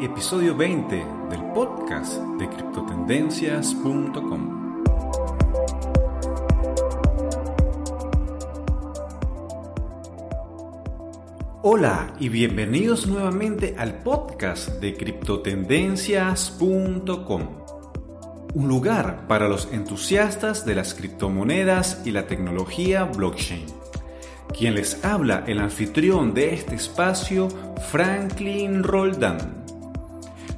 episodio 20 del podcast de criptotendencias.com. Hola y bienvenidos nuevamente al podcast de criptotendencias.com. Un lugar para los entusiastas de las criptomonedas y la tecnología blockchain. Quien les habla, el anfitrión de este espacio, Franklin Roldán.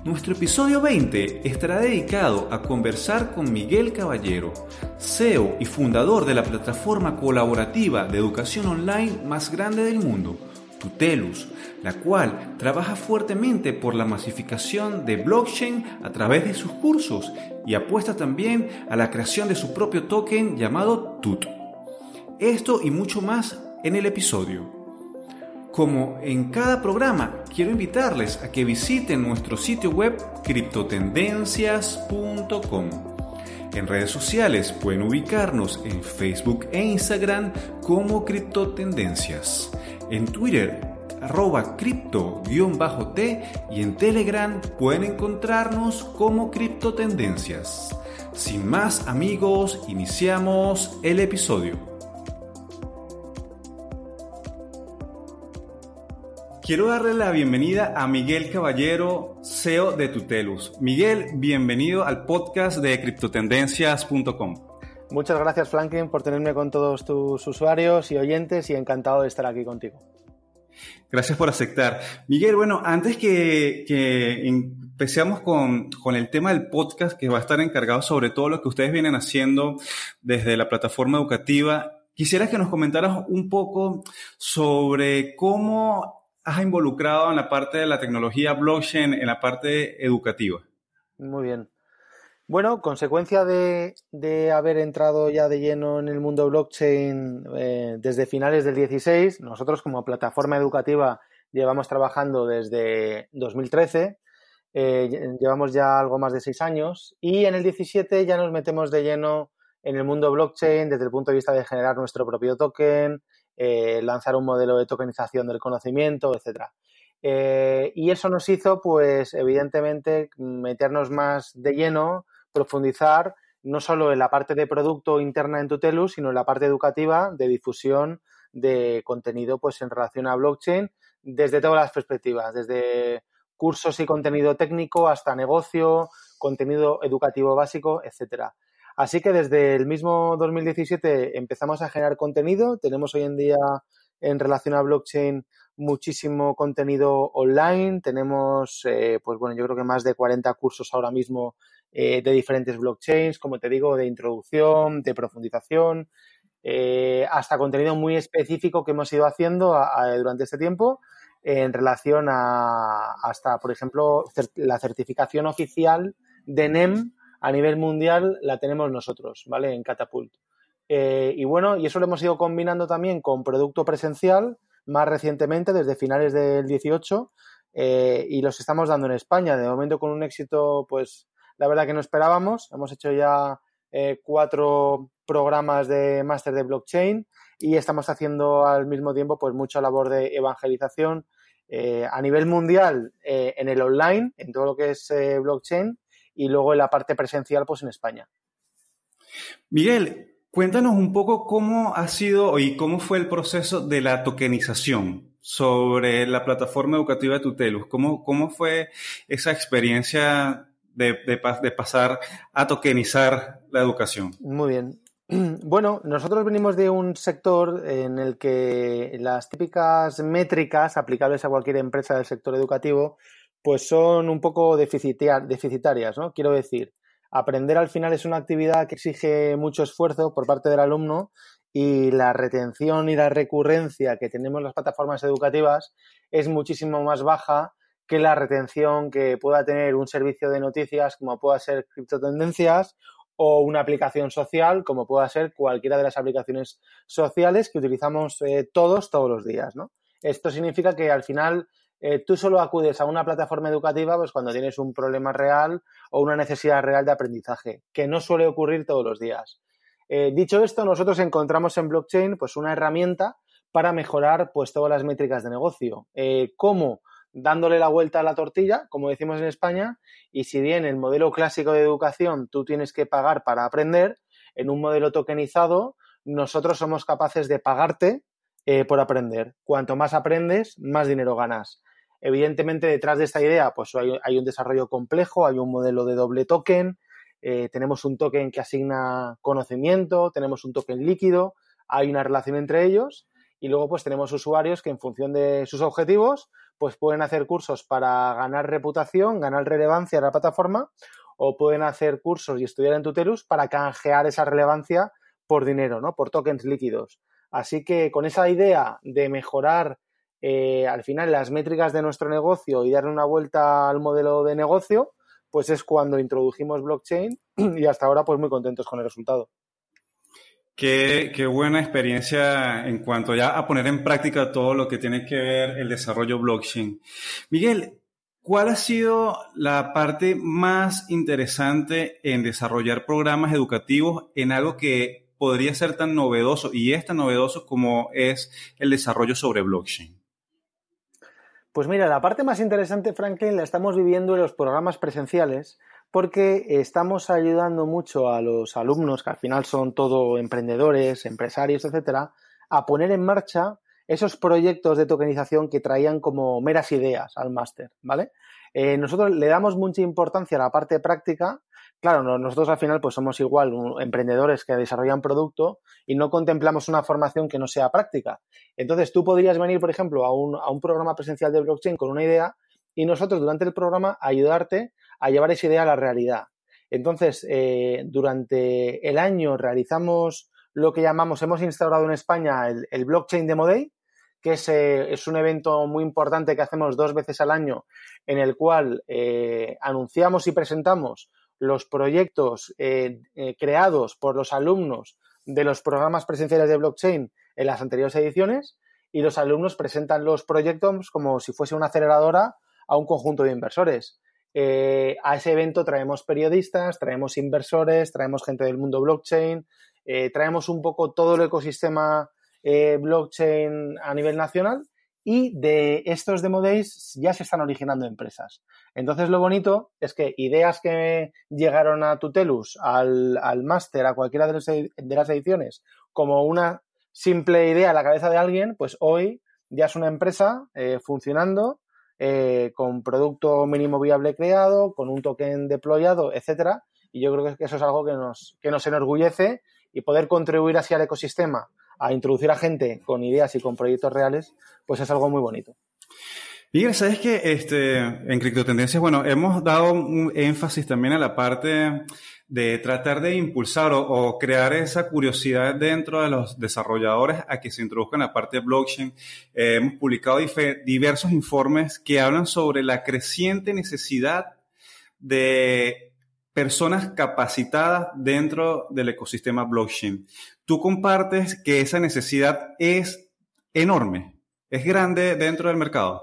Nuestro episodio 20 estará dedicado a conversar con Miguel Caballero, CEO y fundador de la plataforma colaborativa de educación online más grande del mundo, Tutelus, la cual trabaja fuertemente por la masificación de blockchain a través de sus cursos y apuesta también a la creación de su propio token llamado TUT. Esto y mucho más en el episodio. Como en cada programa, quiero invitarles a que visiten nuestro sitio web criptotendencias.com. En redes sociales pueden ubicarnos en Facebook e Instagram como Criptotendencias. En Twitter, arroba cripto-t y en Telegram pueden encontrarnos como Criptotendencias. Sin más amigos, iniciamos el episodio. Quiero darle la bienvenida a Miguel Caballero, CEO de Tutelus. Miguel, bienvenido al podcast de criptotendencias.com. Muchas gracias, Franklin, por tenerme con todos tus usuarios y oyentes y encantado de estar aquí contigo. Gracias por aceptar. Miguel, bueno, antes que, que empecemos con, con, el tema del podcast, que va a estar encargado sobre todo lo que ustedes vienen haciendo desde la plataforma educativa, quisiera que nos comentaras un poco sobre cómo has involucrado en la parte de la tecnología blockchain, en la parte educativa? Muy bien. Bueno, consecuencia de, haber entrado ya de lleno en el mundo blockchain eh, desde finales del 16, nosotros como plataforma educativa llevamos trabajando desde 2013, eh, llevamos ya algo más de seis años y en el 17 ya nos metemos de lleno en el mundo blockchain desde el punto de vista de generar nuestro propio token, eh, lanzar un modelo de tokenización del conocimiento, etcétera. Eh, y eso nos hizo, pues, evidentemente, meternos más de lleno, profundizar no solo en la parte de producto interna en Tutelus, sino en la parte educativa de difusión de contenido, pues, en relación a blockchain, desde todas las perspectivas, desde cursos y contenido técnico hasta negocio, contenido educativo básico, etcétera. Así que desde el mismo 2017 empezamos a generar contenido. Tenemos hoy en día en relación a blockchain muchísimo contenido online. Tenemos, eh, pues bueno, yo creo que más de 40 cursos ahora mismo eh, de diferentes blockchains, como te digo, de introducción, de profundización, eh, hasta contenido muy específico que hemos ido haciendo durante este tiempo en relación a hasta, por ejemplo, la certificación oficial de NEM a nivel mundial la tenemos nosotros, ¿vale? En Catapult. Eh, y bueno, y eso lo hemos ido combinando también con producto presencial más recientemente, desde finales del 18, eh, y los estamos dando en España. De momento con un éxito, pues la verdad que no esperábamos. Hemos hecho ya eh, cuatro programas de máster de blockchain y estamos haciendo al mismo tiempo pues mucha labor de evangelización a nivel mundial en el online, en todo lo que es blockchain y luego en la parte presencial, pues en España. Miguel, cuéntanos un poco cómo ha sido y cómo fue el proceso de la tokenización sobre la plataforma educativa de Tutelus. ¿Cómo, cómo fue esa experiencia de, de, pasar a tokenizar la educación? Muy bien. Bueno, nosotros venimos de un sector en el que las típicas métricas aplicables a cualquier empresa del sector educativo pues son un poco deficitarias, ¿no? Quiero decir, aprender al final es una actividad que exige mucho esfuerzo por parte del alumno y la retención y la recurrencia que tenemos las plataformas educativas es muchísimo más baja que la retención que pueda tener un servicio de noticias como pueda ser criptotendencias o una aplicación social como pueda ser cualquiera de las aplicaciones sociales que utilizamos eh, todos todos los días. Esto significa que al final eh, tú solo acudes a una plataforma educativa pues cuando tienes un problema real o una necesidad real de aprendizaje, que no suele ocurrir todos los días. Eh, dicho esto, nosotros encontramos en blockchain pues una herramienta para mejorar pues todas las métricas de negocio. Eh, ¿Cómo? dándole la vuelta a la tortilla, como decimos en España, y si bien el modelo clásico de educación tú tienes que pagar para aprender, en un modelo tokenizado nosotros somos capaces de pagarte por aprender. Cuanto más aprendes, más dinero ganas. Evidentemente, detrás de esta idea, pues hay, un desarrollo complejo, hay un modelo de doble token, eh, tenemos un token que asigna conocimiento, tenemos un token líquido, hay una relación entre ellos y luego pues tenemos usuarios que en función de sus objetivos pues pueden hacer cursos para ganar reputación, ganar relevancia en la plataforma o pueden hacer cursos y estudiar en Tutelus para canjear esa relevancia por dinero, ¿no? Por tokens líquidos. Así que con esa idea de mejorar eh, al final las métricas de nuestro negocio y darle una vuelta al modelo de negocio, pues es cuando introdujimos blockchain y hasta ahora pues muy contentos con el resultado. Qué, qué, buena experiencia en cuanto ya a poner en práctica todo lo que tiene que ver el desarrollo blockchain. Miguel, ¿cuál ha sido la parte más interesante en desarrollar programas educativos en algo que podría ser tan novedoso y es tan novedoso como es el desarrollo sobre blockchain? Pues mira, la parte más interesante, Franklin, la estamos viviendo en los programas presenciales porque estamos ayudando mucho a los alumnos, que al final son todo emprendedores, empresarios, etcétera, a poner en marcha esos proyectos de tokenización que traían como meras ideas al máster, ¿vale? Eh, nosotros le damos mucha importancia a la parte práctica Claro, nosotros al final pues somos igual emprendedores que desarrollan producto y no contemplamos una formación que no sea práctica. Entonces tú podrías venir, por ejemplo, a un, a un programa presencial de blockchain con una idea y nosotros durante el programa ayudarte a llevar esa idea a la realidad. Entonces, eh, durante el año realizamos lo que llamamos, hemos instaurado en España el, blockchain Demo Day, que es, eh, es, un evento muy importante que hacemos dos veces al año, en el cual eh, anunciamos y presentamos los proyectos eh, eh, creados por los alumnos de los programas presenciales de blockchain en las anteriores ediciones y los alumnos presentan los proyectos como si fuese una aceleradora a un conjunto de inversores. Eh, a ese evento traemos periodistas, traemos inversores, traemos gente del mundo blockchain, traemos un poco todo el ecosistema blockchain a nivel nacional y de estos demo days ya se están originando empresas. Entonces lo bonito es que ideas que llegaron a Tutelus, al, al máster, a cualquiera de, las ediciones, como una simple idea a la cabeza de alguien, pues hoy ya es una empresa eh, funcionando eh, con producto mínimo viable creado, con un token deployado, etcétera. Y yo creo que eso es algo que nos, que nos enorgullece y poder contribuir así al ecosistema a introducir a gente con ideas y con proyectos reales, pues es algo muy bonito. Miguel, sabes que este, en Criptotendencias, bueno, hemos dado énfasis también a la parte de tratar de impulsar o, crear esa curiosidad dentro de los desarrolladores a que se introduzcan la parte de blockchain. Eh, hemos publicado diversos informes que hablan sobre la creciente necesidad de personas capacitadas dentro del ecosistema blockchain. Tú compartes que esa necesidad es enorme, es grande dentro del mercado.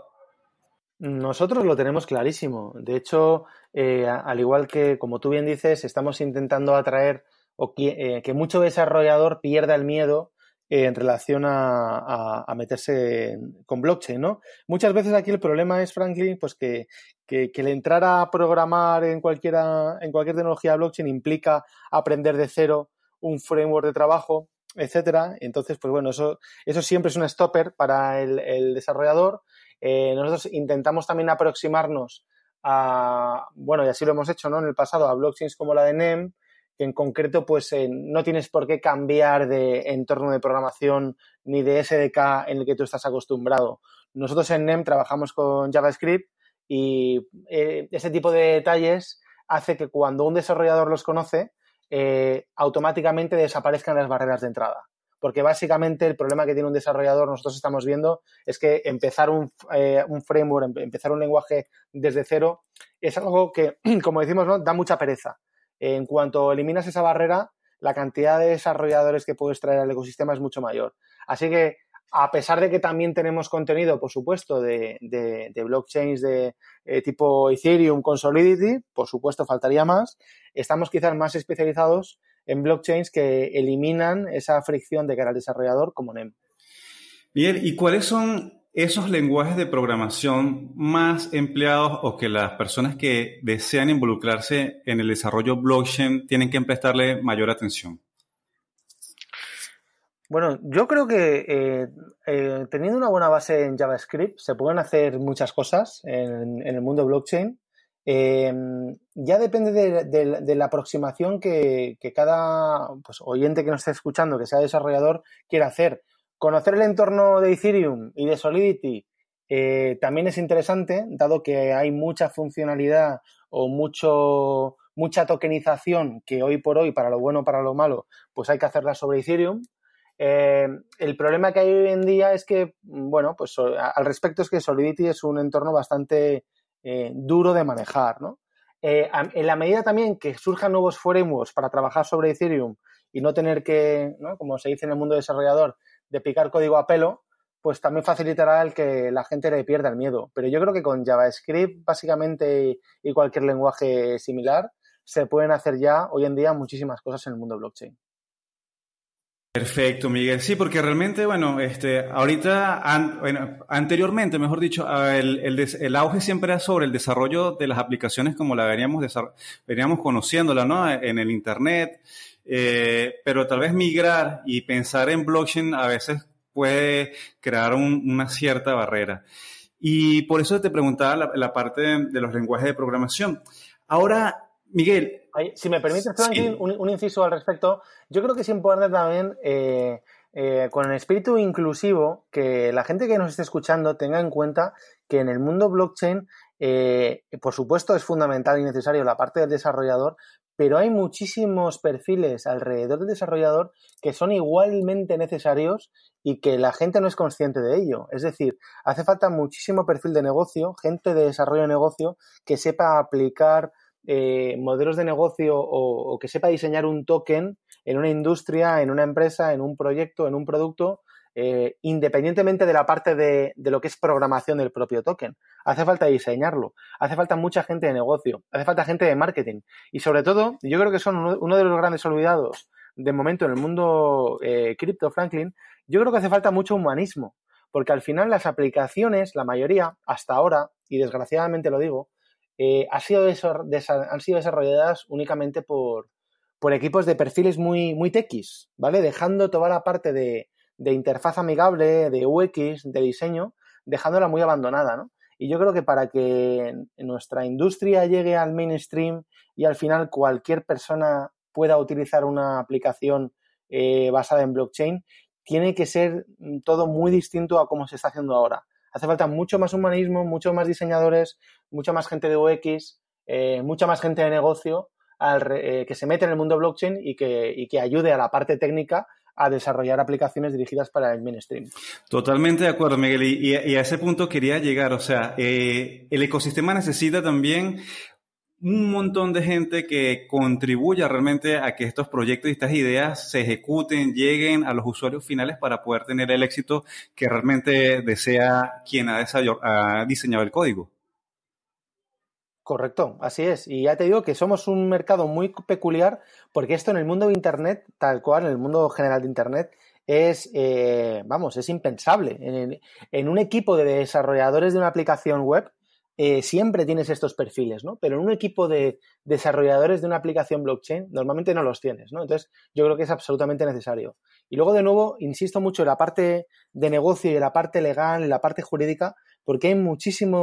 Nosotros lo tenemos clarísimo. De hecho, eh, al igual que, como tú bien dices, estamos intentando atraer o que, eh, mucho desarrollador pierda el miedo eh, en relación a, meterse con blockchain, ¿no? Muchas veces aquí el problema es, Franklin, pues que, que, el entrar a programar en, cualquiera, en cualquier tecnología blockchain implica aprender de cero un framework de trabajo, etcétera. Entonces, pues bueno, eso, eso siempre es un stopper para el, desarrollador. Eh, nosotros intentamos también aproximarnos a, bueno, y así lo hemos hecho, ¿no? En el pasado, a blockchains como la de NEM, que en concreto, pues eh, no tienes por qué cambiar de entorno de programación ni de SDK en el que tú estás acostumbrado. Nosotros en NEM trabajamos con JavaScript y eh, ese tipo de detalles hace que cuando un desarrollador los conoce, eh, automáticamente desaparezcan las barreras de entrada. Porque básicamente el problema que tiene un desarrollador, nosotros estamos viendo, es que empezar un, eh, framework, empezar un lenguaje desde cero, es algo que, como decimos, ¿no? da mucha pereza. En cuanto eliminas esa barrera, la cantidad de desarrolladores que puedes traer al ecosistema es mucho mayor. Así que a pesar de que también tenemos contenido, por supuesto, de, blockchains de eh, tipo Ethereum con Solidity, por supuesto, faltaría más, estamos quizás más especializados en blockchains que eliminan esa fricción de cara al desarrollador como NEM. Bien, ¿y cuáles son esos lenguajes de programación más empleados o que las personas que desean involucrarse en el desarrollo blockchain tienen que prestarle mayor atención? Bueno, yo creo que eh, eh, teniendo una buena base en JavaScript se pueden hacer muchas cosas en, el mundo blockchain. Em, ya depende de, la aproximación que, cada pues, oyente que nos esté escuchando, que sea desarrollador, quiera hacer. Conocer el entorno de Ethereum y de Solidity eh, también es interesante, dado que hay mucha funcionalidad o mucho, mucha tokenización que hoy por hoy, para lo bueno o para lo malo, pues hay que hacerla sobre Ethereum. Eh, el problema que hay hoy en día es que, bueno, pues al respecto es que Solidity es un entorno bastante eh, duro de manejar, ¿no? En la medida también que surjan nuevos frameworks para trabajar sobre Ethereum y no tener que, ¿no? como se dice en el mundo desarrollador, de picar código a pelo, pues también facilitará el que la gente le pierda el miedo. Pero yo creo que con JavaScript, básicamente, y cualquier lenguaje similar, se pueden hacer ya hoy en día muchísimas cosas en el mundo blockchain. Perfecto, Miguel. Sí, porque realmente, bueno, este, ahorita, bueno, anteriormente, mejor dicho, el, auge siempre era sobre el desarrollo de las aplicaciones como la veníamos, veníamos conociéndola, ¿no? En el Internet, eh, pero tal vez migrar y pensar en blockchain a veces puede crear una cierta barrera. Y por eso te preguntaba la, parte de los lenguajes de programación. Ahora, Miguel. Si me permites, Franklin, un, inciso al respecto. Yo creo que es importante también, eh, eh, con el espíritu inclusivo, que la gente que nos esté escuchando tenga en cuenta que en el mundo blockchain, eh, por supuesto, es fundamental y necesario la parte del desarrollador, pero hay muchísimos perfiles alrededor del desarrollador que son igualmente necesarios y que la gente no es consciente de ello. Es decir, hace falta muchísimo perfil de negocio, gente de desarrollo de negocio que sepa aplicar eh, modelos de negocio o, que sepa diseñar un token en una industria, en una empresa, en un proyecto, en un producto, eh, independientemente de la parte de, lo que es programación del propio token. Hace falta diseñarlo, hace falta mucha gente de negocio, hace falta gente de marketing y sobre todo, yo creo que son uno, de los grandes olvidados de momento en el mundo eh, cripto, Franklin, yo creo que hace falta mucho humanismo, porque al final las aplicaciones, la mayoría, hasta ahora, y desgraciadamente lo digo, eh, ha sido han sido desarrolladas únicamente por, por, equipos de perfiles muy, muy techis, ¿vale? Dejando toda la parte de, de, interfaz amigable, de UX, de diseño, dejándola muy abandonada, ¿no? Y yo creo que para que nuestra industria llegue al mainstream y al final cualquier persona pueda utilizar una aplicación eh, basada en blockchain, tiene que ser todo muy distinto a cómo se está haciendo ahora. Hace falta mucho más humanismo, mucho más diseñadores, mucha más gente de UX, eh, mucha más gente de negocio eh, que se mete en el mundo blockchain y que, que ayude a la parte técnica a desarrollar aplicaciones dirigidas para el mainstream. Totalmente de acuerdo, Miguel. Y, a ese punto quería llegar. O sea, eh, el ecosistema necesita también un montón de gente que contribuya realmente a que estos proyectos y estas ideas se ejecuten, lleguen a los usuarios finales para poder tener el éxito que realmente desea quien ha diseñado el código. Correcto, así es. Y ya te digo que somos un mercado muy peculiar porque esto en el mundo de Internet, tal cual, en el mundo general de Internet, es, eh, vamos, es impensable. en, un equipo de desarrolladores de una aplicación web, eh, siempre tienes estos perfiles, ¿no? Pero en un equipo de desarrolladores de una aplicación blockchain, normalmente no los tienes, ¿no? Entonces, yo creo que es absolutamente necesario. Y luego, de nuevo, insisto mucho en la parte de negocio y en la parte legal, en la parte jurídica, porque hay muchísima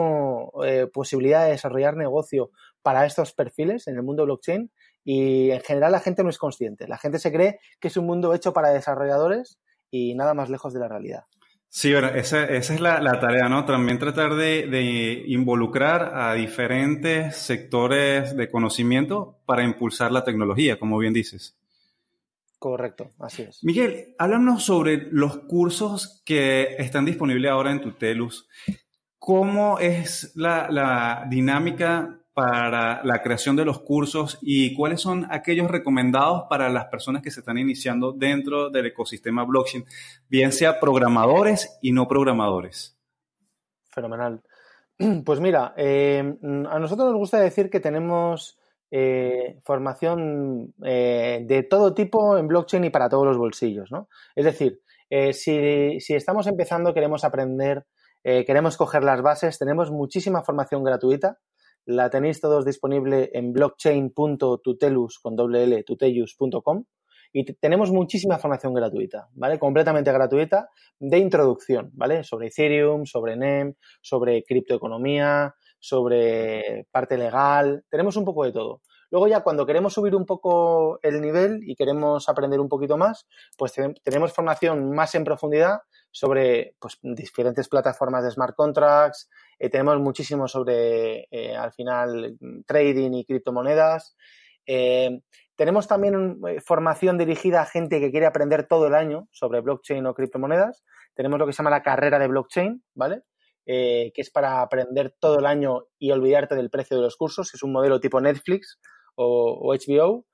eh, posibilidad de desarrollar negocio para estos perfiles en el mundo blockchain y en general la gente no es consciente. La gente se cree que es un mundo hecho para desarrolladores y nada más lejos de la realidad. Sí, bueno, esa, es la, tarea, ¿no? También tratar de, involucrar a diferentes sectores de conocimiento para impulsar la tecnología, como bien dices. Correcto, así es. Miguel, háblanos sobre los cursos que están disponibles ahora en Tutelus. ¿Cómo es la, dinámica para la creación de los cursos y cuáles son aquellos recomendados para las personas que se están iniciando dentro del ecosistema blockchain, bien sea programadores y no programadores. Fenomenal. Pues mira, eh, a nosotros nos gusta decir que tenemos eh, formación eh, de todo tipo en blockchain y para todos los bolsillos, ¿no? Es decir, si, estamos empezando, queremos aprender eh, queremos coger las bases, tenemos muchísima formación gratuita. La tenéis todos disponible en blockchain.tutelus con y tenemos muchísima formación gratuita, ¿vale? Completamente gratuita de introducción, ¿vale? Sobre Ethereum, sobre NEM, sobre criptoeconomía, sobre parte legal, tenemos un poco de todo. Luego ya cuando queremos subir un poco el nivel y queremos aprender un poquito más, pues tenemos formación más en profundidad sobre pues, diferentes plataformas de smart contracts, eh, tenemos muchísimo sobre, eh, al final, trading y criptomonedas. Eh, tenemos también formación dirigida a gente que quiere aprender todo el año sobre blockchain o criptomonedas. Tenemos lo que se llama la carrera de blockchain, ¿vale? que es para aprender todo el año y olvidarte del precio de los cursos. Es un modelo tipo Netflix, o, HBO.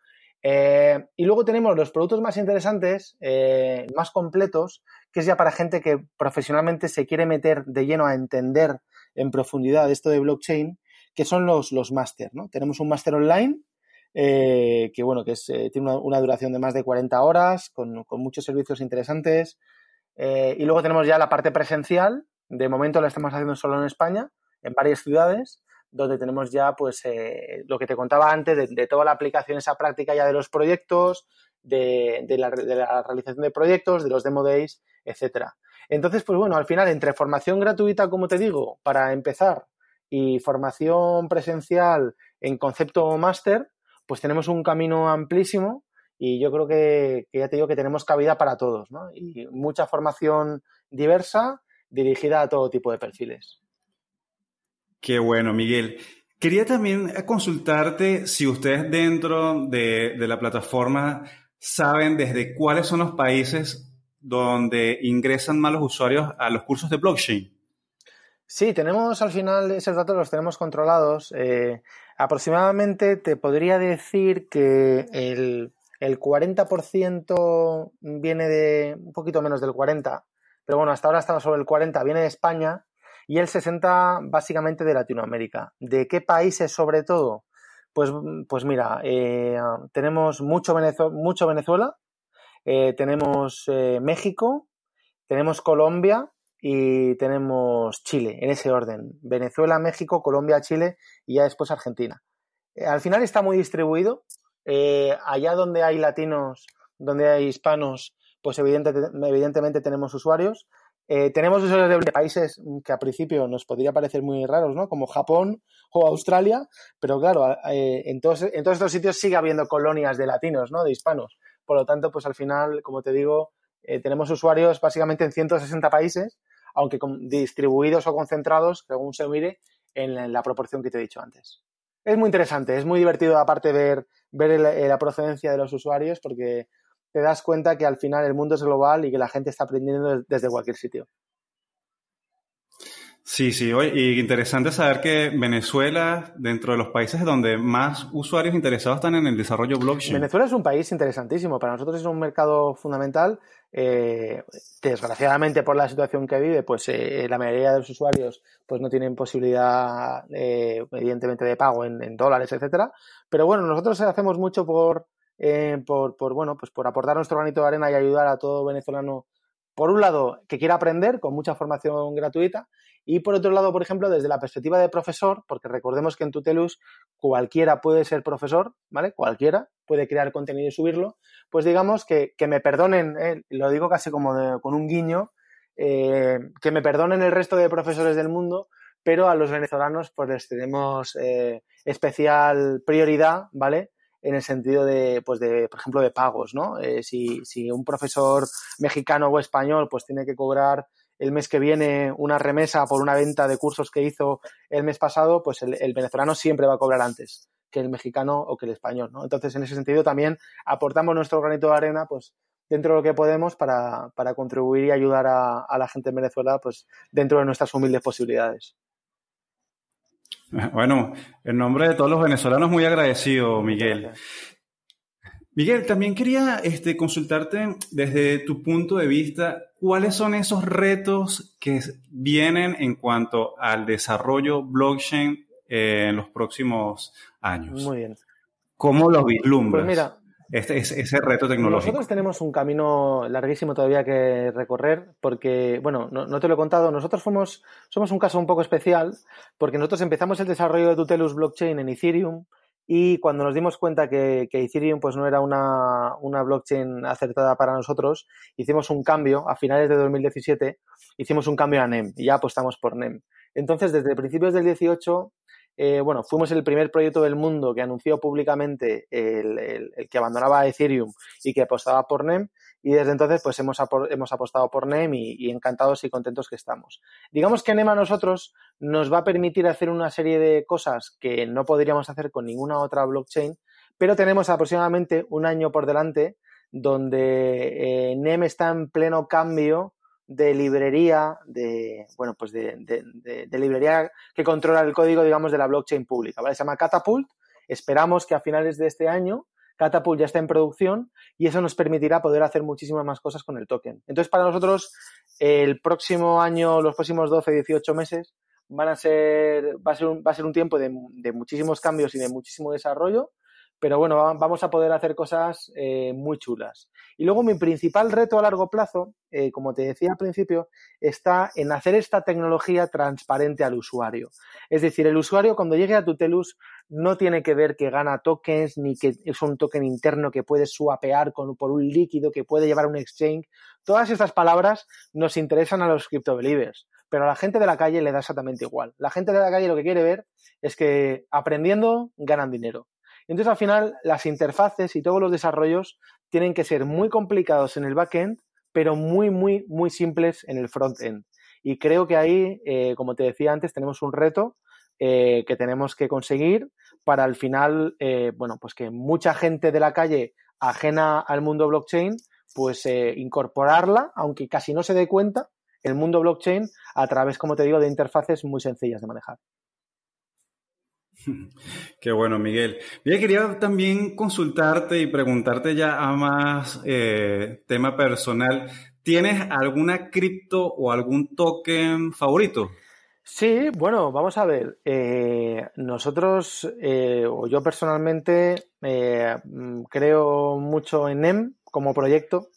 Eh, y luego tenemos los productos más interesantes, eh, más completos, que es ya para gente que profesionalmente se quiere meter de lleno a entender en profundidad esto de blockchain, que son los, los máster. ¿no? Tenemos un máster online, eh, que bueno, que tiene una, duración de más de 40 horas, con, con muchos servicios interesantes. y luego tenemos ya la parte presencial. De momento la estamos haciendo solo en España, en varias ciudades donde tenemos ya pues eh, lo que te contaba antes de, toda la aplicación, esa práctica ya de los proyectos, de, la, realización de proyectos, de los demo days, etcétera. Entonces, pues bueno, al final, entre formación gratuita, como te digo, para empezar, y formación presencial en concepto máster, pues tenemos un camino amplísimo y yo creo que, ya te digo que tenemos cabida para todos. Y mucha formación diversa dirigida a todo tipo de perfiles. Qué bueno, Miguel. Quería también consultarte si ustedes dentro de, la plataforma saben desde cuáles son los países donde ingresan más los usuarios a los cursos de blockchain. Sí, tenemos al final esos datos los tenemos controlados. Eh, aproximadamente te podría decir que el, el 40% viene de un poquito menos del 40%, pero bueno, hasta ahora estamos sobre el 40%, viene de España y el 60 básicamente de Latinoamérica. ¿De qué países sobre todo? Pues, pues mira, eh, tenemos mucho, Venezuela, eh, tenemos eh, México, tenemos Colombia y tenemos Chile, en ese orden. Venezuela, México, Colombia, Chile y ya después Argentina. al final está muy distribuido. allá donde hay latinos, donde hay hispanos, pues evidentemente tenemos usuarios. Eh, tenemos usuarios de países que a principio nos podría parecer muy raros, ¿no? Como Japón o Australia, pero claro, eh, en, todos, estos sitios sigue habiendo colonias de latinos, ¿no? De hispanos. Por lo tanto, pues al final, como te digo, eh, tenemos usuarios básicamente en 160 países, aunque distribuidos o concentrados, según se mire, en la, proporción que te he dicho antes. Es muy interesante, es muy divertido aparte ver, ver la procedencia de los usuarios porque te das cuenta que al final el mundo es global y que la gente está aprendiendo desde cualquier sitio. Sí, sí, y interesante saber que Venezuela, dentro de los países donde más usuarios interesados están en el desarrollo blockchain. Venezuela es un país interesantísimo, para nosotros es un mercado fundamental. Eh, desgraciadamente por la situación que vive, pues eh, la mayoría de los usuarios pues no tienen posibilidad, eh, evidentemente, de pago en, en dólares, etcétera. Pero bueno, nosotros hacemos mucho por eh, por, bueno, pues por aportar nuestro granito de arena y ayudar a todo venezolano, por un lado, que quiera aprender con mucha formación gratuita, y por otro lado, por ejemplo, desde la perspectiva de profesor, porque recordemos que en Tutelus cualquiera puede ser profesor, ¿vale? Cualquiera puede crear contenido y subirlo, pues digamos que, que me perdonen, eh, lo digo casi como con un guiño, eh, que me perdonen el resto de profesores del mundo, pero a los venezolanos pues les tenemos especial prioridad, ¿vale? En el sentido de, pues de, por ejemplo, de pagos, ¿no? Eh, si, si un profesor mexicano o español pues tiene que cobrar el mes que viene una remesa por una venta de cursos que hizo el mes pasado, pues el, venezolano siempre va a cobrar antes que el mexicano o que el español, ¿no? Entonces, en ese sentido también aportamos nuestro granito de arena, pues dentro de lo que podemos para, para contribuir y ayudar a, a la gente en Venezuela, pues dentro de nuestras humildes posibilidades. Bueno, en nombre de todos los venezolanos, muy agradecido, Miguel. Miguel, también quería este, consultarte desde tu punto de vista, ¿cuáles son esos retos que vienen en cuanto al desarrollo blockchain eh, en los próximos años? Muy bien. ¿Cómo los vislumbras? Pues mira, este, ese, reto tecnológico? Nosotros tenemos un camino larguísimo todavía que recorrer porque, bueno, no, te lo he contado, nosotros somos, un caso un poco especial porque nosotros empezamos el desarrollo de Tutelus Blockchain en Ethereum y cuando nos dimos cuenta que, Ethereum pues no era una, una, blockchain acertada para nosotros, hicimos un cambio a finales de 2017, hicimos un cambio a NEM y ya apostamos por NEM. Entonces, desde principios del 18 eh, bueno, fuimos el primer proyecto del mundo que anunció públicamente el, que abandonaba Ethereum y que apostaba por NEM. Y desde entonces, pues hemos, hemos apostado por NEM y, encantados y contentos que estamos. Digamos que NEM a nosotros nos va a permitir hacer una serie de cosas que no podríamos hacer con ninguna otra blockchain, pero tenemos aproximadamente un año por delante donde eh, NEM está en pleno cambio de librería, de, bueno, pues de, de, librería que controla el código, digamos, de la blockchain pública, ¿vale? Se llama Catapult. Esperamos que a finales de este año Catapult ya esté en producción y eso nos permitirá poder hacer muchísimas más cosas con el token. Entonces, para nosotros, el próximo año, los próximos 12, 18 meses, van a ser, va a ser un, va a ser un tiempo de, de muchísimos cambios y de muchísimo desarrollo pero bueno, vamos a poder hacer cosas eh, muy chulas. Y luego mi principal reto a largo plazo, eh, como te decía al principio, está en hacer esta tecnología transparente al usuario. Es decir, el usuario cuando llegue a Tutelus no tiene que ver que gana tokens ni que es un token interno que puede swapear con, por un líquido que puede llevar a un exchange. Todas estas palabras nos interesan a los crypto believers, pero a la gente de la calle le da exactamente igual. La gente de la calle lo que quiere ver es que aprendiendo ganan dinero entonces, al final, las interfaces y todos los desarrollos tienen que ser muy complicados en el backend, pero muy, muy, muy simples en el frontend. Y creo que ahí, eh, como te decía antes, tenemos un reto eh, que tenemos que conseguir para al final, eh, bueno, pues que mucha gente de la calle ajena al mundo blockchain, pues incorporarla, aunque casi no se dé cuenta, el mundo blockchain a través, como te digo, de interfaces muy sencillas de manejar. Qué bueno, Miguel. Quería también consultarte y preguntarte ya a más eh, tema personal. ¿Tienes alguna cripto o algún token favorito? Sí, bueno, vamos a ver. Eh, nosotros, eh, o yo personalmente, mm, creo mucho en NEM como proyecto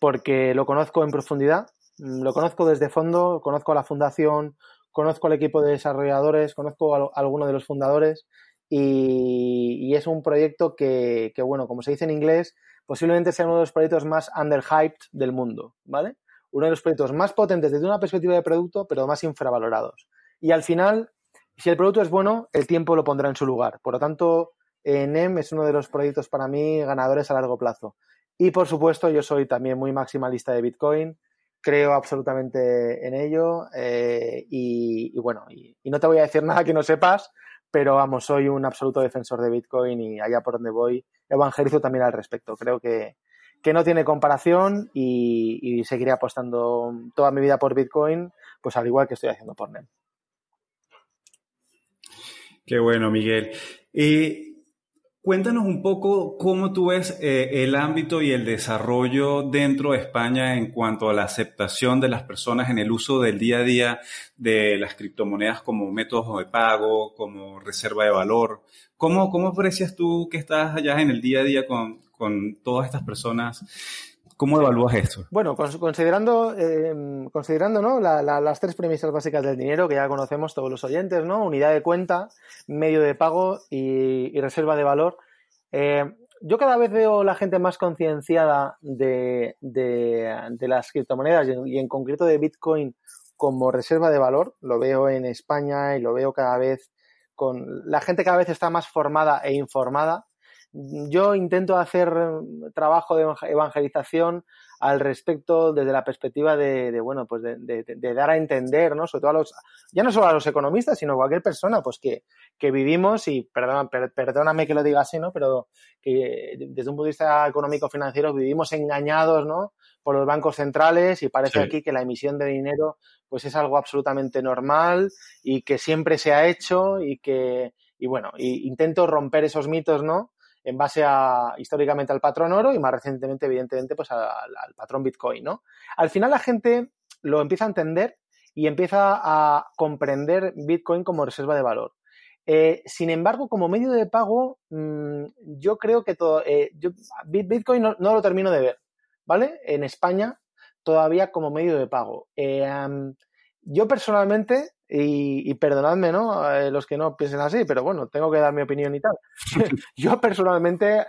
porque lo conozco en profundidad, mm, lo conozco desde fondo, conozco a la fundación, conozco al equipo de desarrolladores, conozco a, alguno de los fundadores y, es un proyecto que, bueno, como se dice en inglés, posiblemente sea uno de los proyectos más underhyped del mundo, ¿vale? Uno de los proyectos más potentes desde una perspectiva de producto, pero más infravalorados. Y al final, si el producto es bueno, el tiempo lo pondrá en su lugar. Por lo tanto, NEM es uno de los proyectos para mí ganadores a largo plazo. Y por supuesto, yo soy también muy maximalista de Bitcoin creo absolutamente en ello eh, y, bueno, y, no te voy a decir nada que no sepas, pero vamos, soy un absoluto defensor de Bitcoin y allá por donde voy evangelizo también al respecto. Creo que, no tiene comparación y, seguiré apostando toda mi vida por Bitcoin, pues al igual que estoy haciendo por NEM. Qué bueno, Miguel. Y Cuéntanos un poco cómo tú ves eh, el ámbito y el desarrollo dentro de España en cuanto a la aceptación de las personas en el uso del día a día de las criptomonedas como método de pago, como reserva de valor. ¿Cómo, cómo aprecias tú que estás allá en el día a día con, todas estas personas? ¿Cómo evalúas esto? Bueno, considerando, eh, considerando ¿no? las tres premisas básicas del dinero que ya conocemos todos los oyentes, ¿no? Unidad de cuenta, medio de pago y, reserva de valor. Eh, yo cada vez veo la gente más concienciada de, las criptomonedas y en, concreto de Bitcoin como reserva de valor. Lo veo en España y lo veo cada vez con... La gente cada vez está más formada e informada yo intento hacer trabajo de evangelización al respecto desde la perspectiva de, bueno, pues de, dar a entender, ¿no? Sobre todo a los, ya no solo a los economistas, sino a cualquier persona, pues que, que vivimos, y perdón, perdóname que lo diga así, ¿no? Pero que desde un punto de vista económico-financiero vivimos engañados, ¿no? Por los bancos centrales y parece aquí que la emisión de dinero, pues es algo absolutamente normal y que siempre se ha hecho y que, y bueno, y intento romper esos mitos, ¿no? En base a históricamente al patrón oro y más recientemente, evidentemente, pues al, patrón Bitcoin, ¿no? Al final la gente lo empieza a entender y empieza a comprender Bitcoin como reserva de valor. Eh, sin embargo, como medio de pago, mm, yo creo que todo, eh, Bitcoin no, lo termino de ver, ¿vale? En España, todavía como medio de pago. Eh, yo personalmente, y, perdonadme, ¿no? los que no piensen así, pero bueno, tengo que dar mi opinión y tal. yo personalmente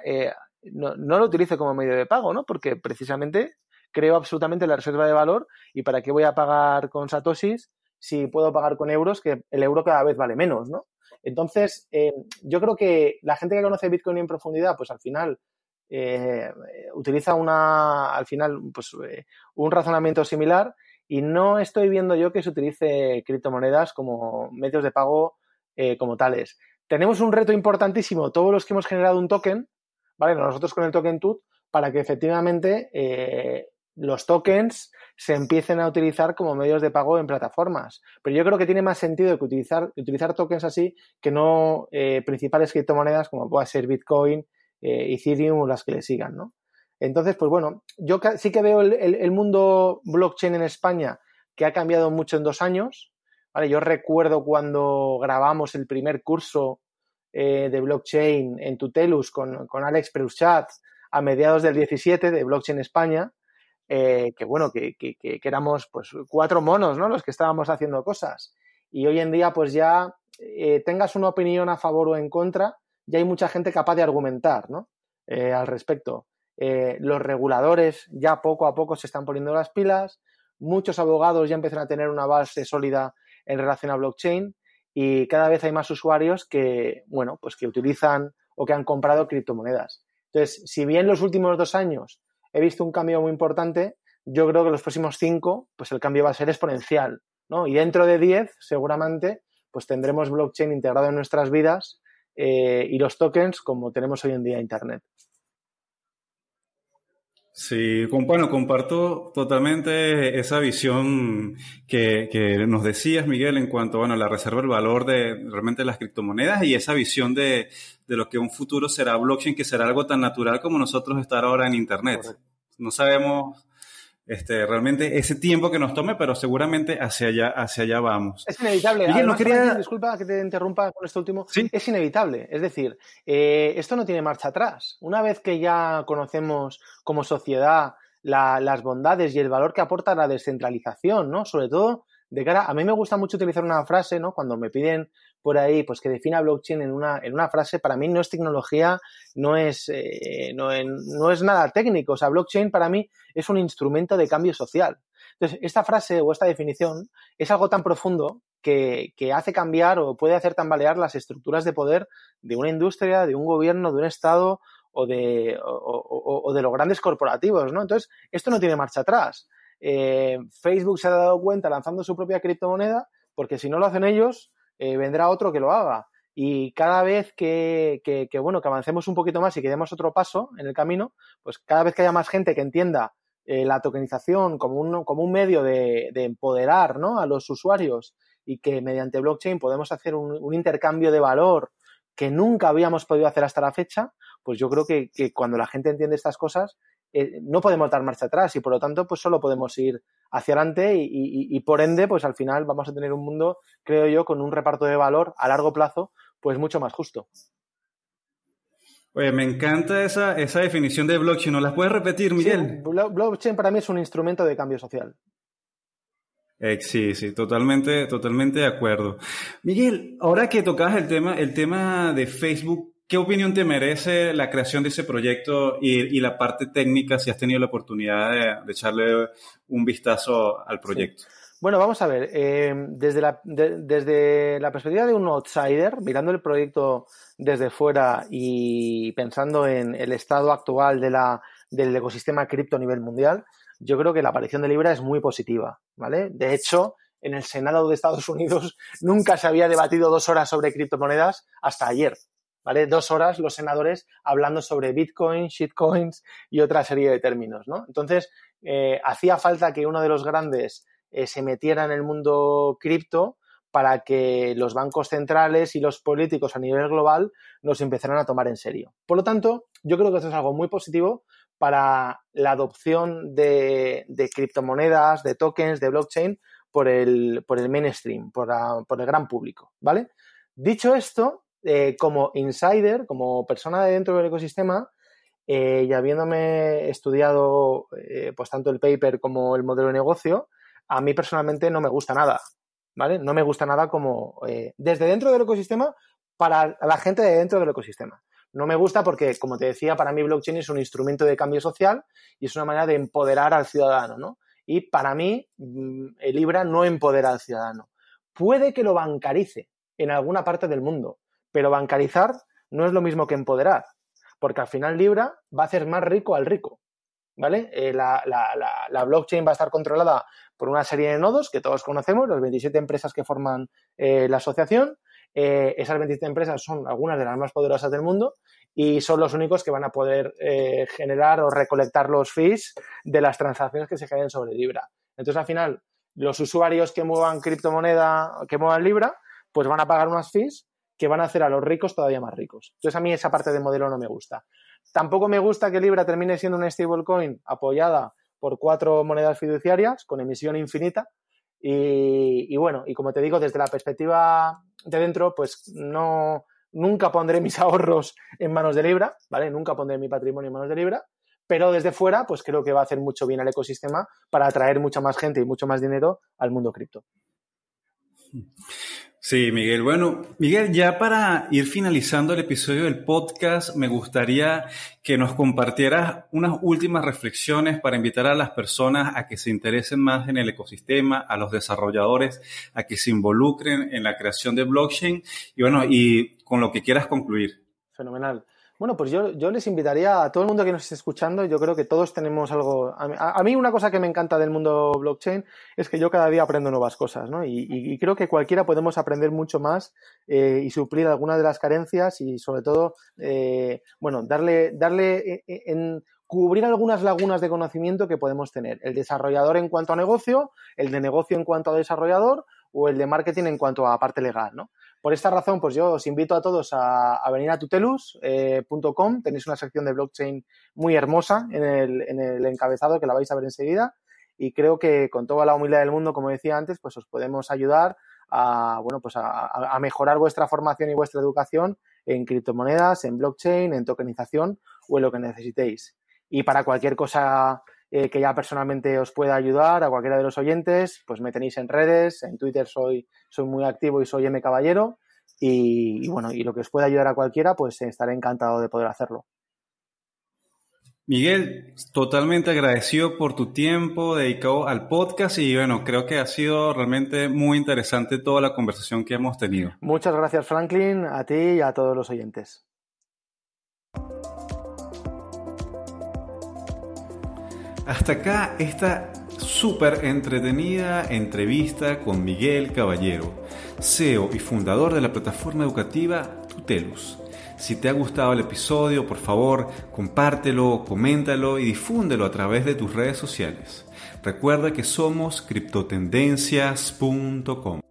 no, no, lo utilizo como medio de pago, ¿no? Porque precisamente creo absolutamente la reserva de valor y para qué voy a pagar con satoshis si puedo pagar con euros, que el euro cada vez vale menos, ¿no? Entonces, eh, yo creo que la gente que conoce Bitcoin en profundidad, pues al final eh, utiliza una, al final, pues eh, un razonamiento similar y no estoy viendo yo que se utilice criptomonedas como medios de pago como tales. Tenemos un reto importantísimo, todos los que hemos generado un token, ¿vale? Nosotros con el token TUT, para que efectivamente los tokens se empiecen a utilizar como medios de pago en plataformas. Pero yo creo que tiene más sentido que utilizar, utilizar tokens así que no eh, principales criptomonedas como pueda ser Bitcoin, eh, Ethereum o las que le sigan, ¿no? Entonces, pues bueno, yo sí que veo el, mundo blockchain en España que ha cambiado mucho en dos años. ¿vale? Yo recuerdo cuando grabamos el primer curso eh, de blockchain en Tutelus con, con Alex Preuchat a mediados del 17 de Blockchain España eh, que bueno, que, que, éramos pues cuatro monos, ¿no? Los que estábamos haciendo cosas. Y hoy en día, pues ya eh, tengas una opinión a favor o en contra, ya hay mucha gente capaz de argumentar, ¿no? Al respecto. Los reguladores ya poco a poco se están poniendo las pilas, muchos abogados ya empiezan a tener una base sólida en relación a blockchain y cada vez hay más usuarios que, bueno, pues que utilizan o que han comprado criptomonedas. Entonces, si bien los últimos dos años he visto un cambio muy importante. Yo creo que los próximos cinco, pues el cambio va a ser exponencial, ¿no? Y dentro de diez, seguramente, pues tendremos blockchain integrado en nuestras vidas eh, y los tokens como tenemos hoy en día Internet. Sí, bueno, comparto totalmente esa visión que, nos decías, Miguel, en cuanto bueno, a la reserva del valor de realmente las criptomonedas y esa visión de, lo que un futuro será blockchain, que será algo tan natural como nosotros estar ahora en Internet. No sabemos este, realmente ese tiempo que nos tome, pero seguramente hacia allá, hacia allá vamos. Es inevitable. disculpa que te interrumpa con esto último. Es inevitable. Es decir, eh, esto no tiene marcha atrás. Una vez que ya conocemos como sociedad las bondades y el valor que aporta la descentralización, ¿no? Sobre todo de cara, a mí me gusta mucho utilizar una frase, ¿no? Cuando me piden por ahí, pues que defina blockchain en una, en una frase, para mí no es tecnología, no es, eh, no, no, es nada técnico. O sea, blockchain para mí es un instrumento de cambio social. Entonces, esta frase o esta definición es algo tan profundo que, que hace cambiar o puede hacer tambalear las estructuras de poder de una industria, de un gobierno, de un Estado o de, o, de los grandes corporativos, ¿no? Entonces, esto no tiene marcha atrás. Eh, Facebook se ha dado cuenta lanzando su propia criptomoneda porque si no lo hacen ellos, eh, vendrá otro que lo haga. Y cada vez que, bueno, que avancemos un poquito más y que demos otro paso en el camino, pues cada vez que haya más gente que entienda eh, la tokenización como un, como un medio de, empoderar ¿no? a los usuarios y que mediante blockchain podemos hacer un, intercambio de valor que nunca habíamos podido hacer hasta la fecha, pues yo creo que, que cuando la gente entiende estas cosas, eh, no podemos dar marcha atrás y por lo tanto pues solo podemos ir hacia adelante y, por ende pues al final vamos a tener un mundo creo yo con un reparto de valor a largo plazo pues mucho más justo. Oye, me encanta esa, esa definición de blockchain. ¿No la puedes repetir, Miguel? blockchain para mí es un instrumento de cambio social. Eh, sí, sí, totalmente, totalmente de acuerdo. Miguel, ahora que tocas el tema, el tema de Facebook, ¿Qué opinión te merece la creación de ese proyecto y, la parte técnica, si has tenido la oportunidad de, echarle un vistazo al proyecto? Bueno, vamos a ver, eh, desde, la, desde la perspectiva de un outsider, mirando el proyecto desde fuera y pensando en el estado actual de la, del ecosistema cripto a nivel mundial, yo creo que la aparición de Libra es muy positiva, ¿vale? De hecho, en el Senado de Estados Unidos nunca se había debatido dos horas sobre criptomonedas hasta ayer. ¿Vale? Dos horas los senadores hablando sobre Bitcoin, shitcoins y otra serie de términos, ¿no? Entonces, eh, hacía falta que uno de los grandes eh, se metiera en el mundo cripto para que los bancos centrales y los políticos a nivel global nos empezaran a tomar en serio. Por lo tanto, yo creo que esto es algo muy positivo para la adopción de, criptomonedas, de tokens, de blockchain por el, por el mainstream, por, por el gran público, ¿vale? Dicho esto, eh, como insider, como persona de dentro del ecosistema, eh, y habiéndome estudiado eh, pues tanto el paper como el modelo de negocio, a mí personalmente no me gusta nada, ¿vale? No me gusta nada como desde dentro del ecosistema para la gente de dentro del ecosistema. No me gusta porque, como te decía, para mí blockchain es un instrumento de cambio social y es una manera de empoderar al ciudadano, ¿no? Y para mí, mm, el Libra no empodera al ciudadano. Puede que lo bancarice en alguna parte del mundo, pero bancarizar no es lo mismo que empoderar, porque al final Libra va a hacer más rico al rico. ¿Vale? Eh, la, blockchain va a estar controlada por una serie de nodos que todos conocemos, las 27 empresas que forman eh, la asociación. Eh, esas 27 empresas son algunas de las más poderosas del mundo y son los únicos que van a poder generar o recolectar los fees de las transacciones que se generen sobre Libra. Entonces, al final, los usuarios que muevan criptomoneda, que muevan Libra, pues van a pagar unas fees que van a hacer a los ricos todavía más ricos. Entonces a mí esa parte del modelo no me gusta. Tampoco me gusta que Libra termine siendo una stablecoin apoyada por cuatro monedas fiduciarias con emisión infinita. Y, bueno, y como te digo, desde la perspectiva de dentro, pues no, nunca pondré mis ahorros en manos de Libra, ¿vale? Nunca pondré mi patrimonio en manos de Libra, pero desde fuera, pues creo que va a hacer mucho bien al ecosistema para atraer mucha más gente y mucho más dinero al mundo cripto. Sí, Miguel. Bueno, Miguel, ya para ir finalizando el episodio del podcast, me gustaría que nos compartieras unas últimas reflexiones para invitar a las personas a que se interesen más en el ecosistema, a los desarrolladores, a que se involucren en la creación de blockchain y bueno, y con lo que quieras concluir. Fenomenal. Bueno, pues yo, yo, les invitaría a todo el mundo que nos esté escuchando, yo creo que todos tenemos algo... A, mí una cosa que me encanta del mundo blockchain es que yo cada día aprendo nuevas cosas, ¿no? Y, creo que cualquiera podemos aprender mucho más eh, y suplir algunas de las carencias y sobre todo, eh, bueno, darle, darle eh, en, cubrir algunas lagunas de conocimiento que podemos tener. El desarrollador en cuanto a negocio, el de negocio en cuanto a desarrollador o el de marketing en cuanto a parte legal, ¿no? Por esta razón, pues yo os invito a todos a, venir a tutelus.com. Eh, Tenéis una sección de blockchain muy hermosa en el, encabezado que la vais a ver enseguida. Y creo que con toda la humildad del mundo, como decía antes, pues os podemos ayudar a, bueno, pues a, mejorar vuestra formación y vuestra educación en criptomonedas, en blockchain, en tokenización o en lo que necesitéis. Y para cualquier cosa eh, que ya personalmente os pueda ayudar a cualquiera de los oyentes, pues me tenéis en redes, en Twitter soy, soy muy activo y soy M Caballero y, bueno, y lo que os pueda ayudar a cualquiera, pues estaré encantado de poder hacerlo. Miguel, totalmente agradecido por tu tiempo dedicado al podcast y bueno, creo que ha sido realmente muy interesante toda la conversación que hemos tenido. Muchas gracias Franklin, a ti y a todos los oyentes. Hasta acá esta súper entretenida entrevista con Miguel Caballero, CEO y fundador de la plataforma educativa Tutelus. Si te ha gustado el episodio, por favor, compártelo, coméntalo y difúndelo a través de tus redes sociales. Recuerda que somos criptotendencias.com.